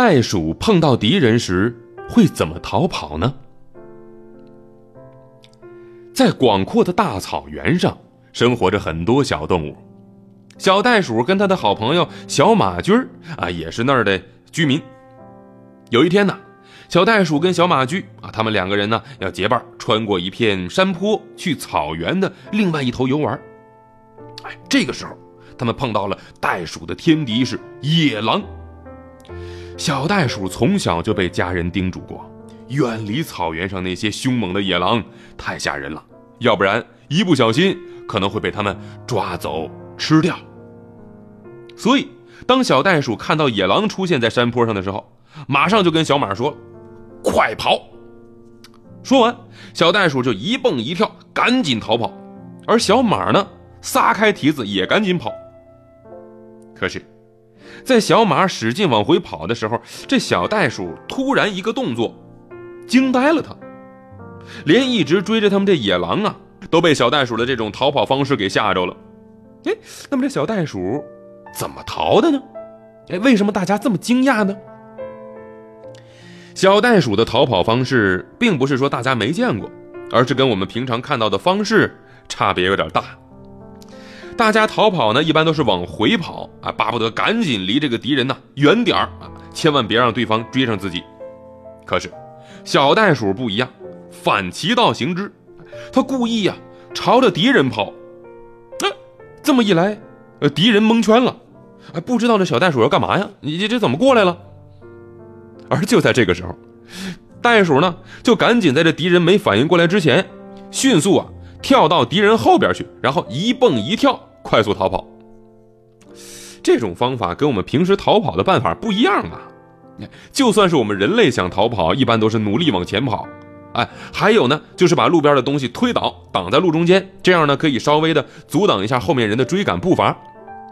袋鼠碰到敌人时会怎么逃跑呢？在广阔的大草原上，生活着很多小动物。小袋鼠跟他的好朋友小马驹儿啊，也是那儿的居民。有一天呢，小袋鼠跟小马驹啊，他们两个人呢要结伴穿过一片山坡，去草原的另外一头游玩。哎，这个时候，他们碰到了袋鼠的天敌是野狼。小袋鼠从小就被家人叮嘱过，远离草原上那些凶猛的野狼，太吓人了，要不然一不小心可能会被他们抓走吃掉。所以，当小袋鼠看到野狼出现在山坡上的时候，马上就跟小马说：“快跑！”说完，小袋鼠就一蹦一跳，赶紧逃跑，而小马呢，撒开蹄子也赶紧跑。可是，在小马使劲往回跑的时候，这小袋鼠突然一个动作，惊呆了他，连一直追着他们这野狼啊，都被小袋鼠的这种逃跑方式给吓着了。哎，那么这小袋鼠。怎么逃的呢？哎，为什么大家这么惊讶呢？小袋鼠的逃跑方式，并不是说大家没见过，而是跟我们平常看到的方式差别有点大。大家逃跑呢，一般都是往回跑啊，巴不得赶紧离这个敌人呢远点儿啊，千万别让对方追上自己。可是小袋鼠不一样，反其道行之，他故意呀朝着敌人跑。那这么一来。呃，敌人蒙圈了，哎，不知道这小袋鼠要干嘛呀？你这这怎么过来了？而就在这个时候，袋鼠呢就赶紧在这敌人没反应过来之前，迅速啊跳到敌人后边去，然后一蹦一跳，快速逃跑。这种方法跟我们平时逃跑的办法不一样啊！就算是我们人类想逃跑，一般都是努力往前跑。哎，还有呢，就是把路边的东西推倒，挡在路中间，这样呢可以稍微的阻挡一下后面人的追赶步伐。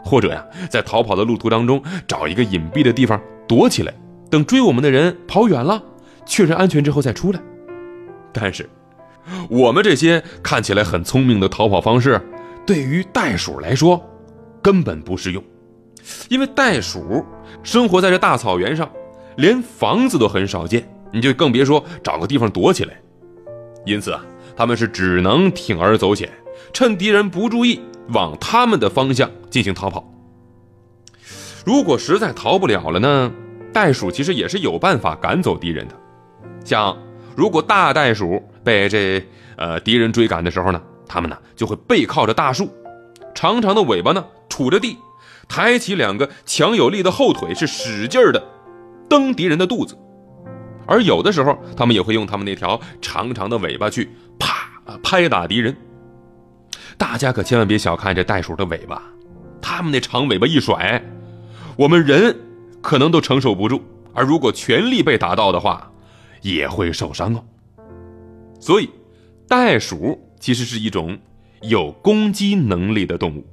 或者呀，在逃跑的路途当中找一个隐蔽的地方躲起来，等追我们的人跑远了，确认安全之后再出来。但是，我们这些看起来很聪明的逃跑方式，对于袋鼠来说根本不适用，因为袋鼠生活在这大草原上，连房子都很少见，你就更别说找个地方躲起来。因此啊，他们是只能铤而走险，趁敌人不注意。往他们的方向进行逃跑。如果实在逃不了了呢？袋鼠其实也是有办法赶走敌人的。像如果大袋鼠被这呃敌人追赶的时候呢，他们呢就会背靠着大树，长长的尾巴呢杵着地，抬起两个强有力的后腿，是使劲儿的蹬敌人的肚子。而有的时候，他们也会用他们那条长长的尾巴去啪拍打敌人。大家可千万别小看这袋鼠的尾巴，它们那长尾巴一甩，我们人可能都承受不住，而如果全力被打到的话，也会受伤哦。所以，袋鼠其实是一种有攻击能力的动物。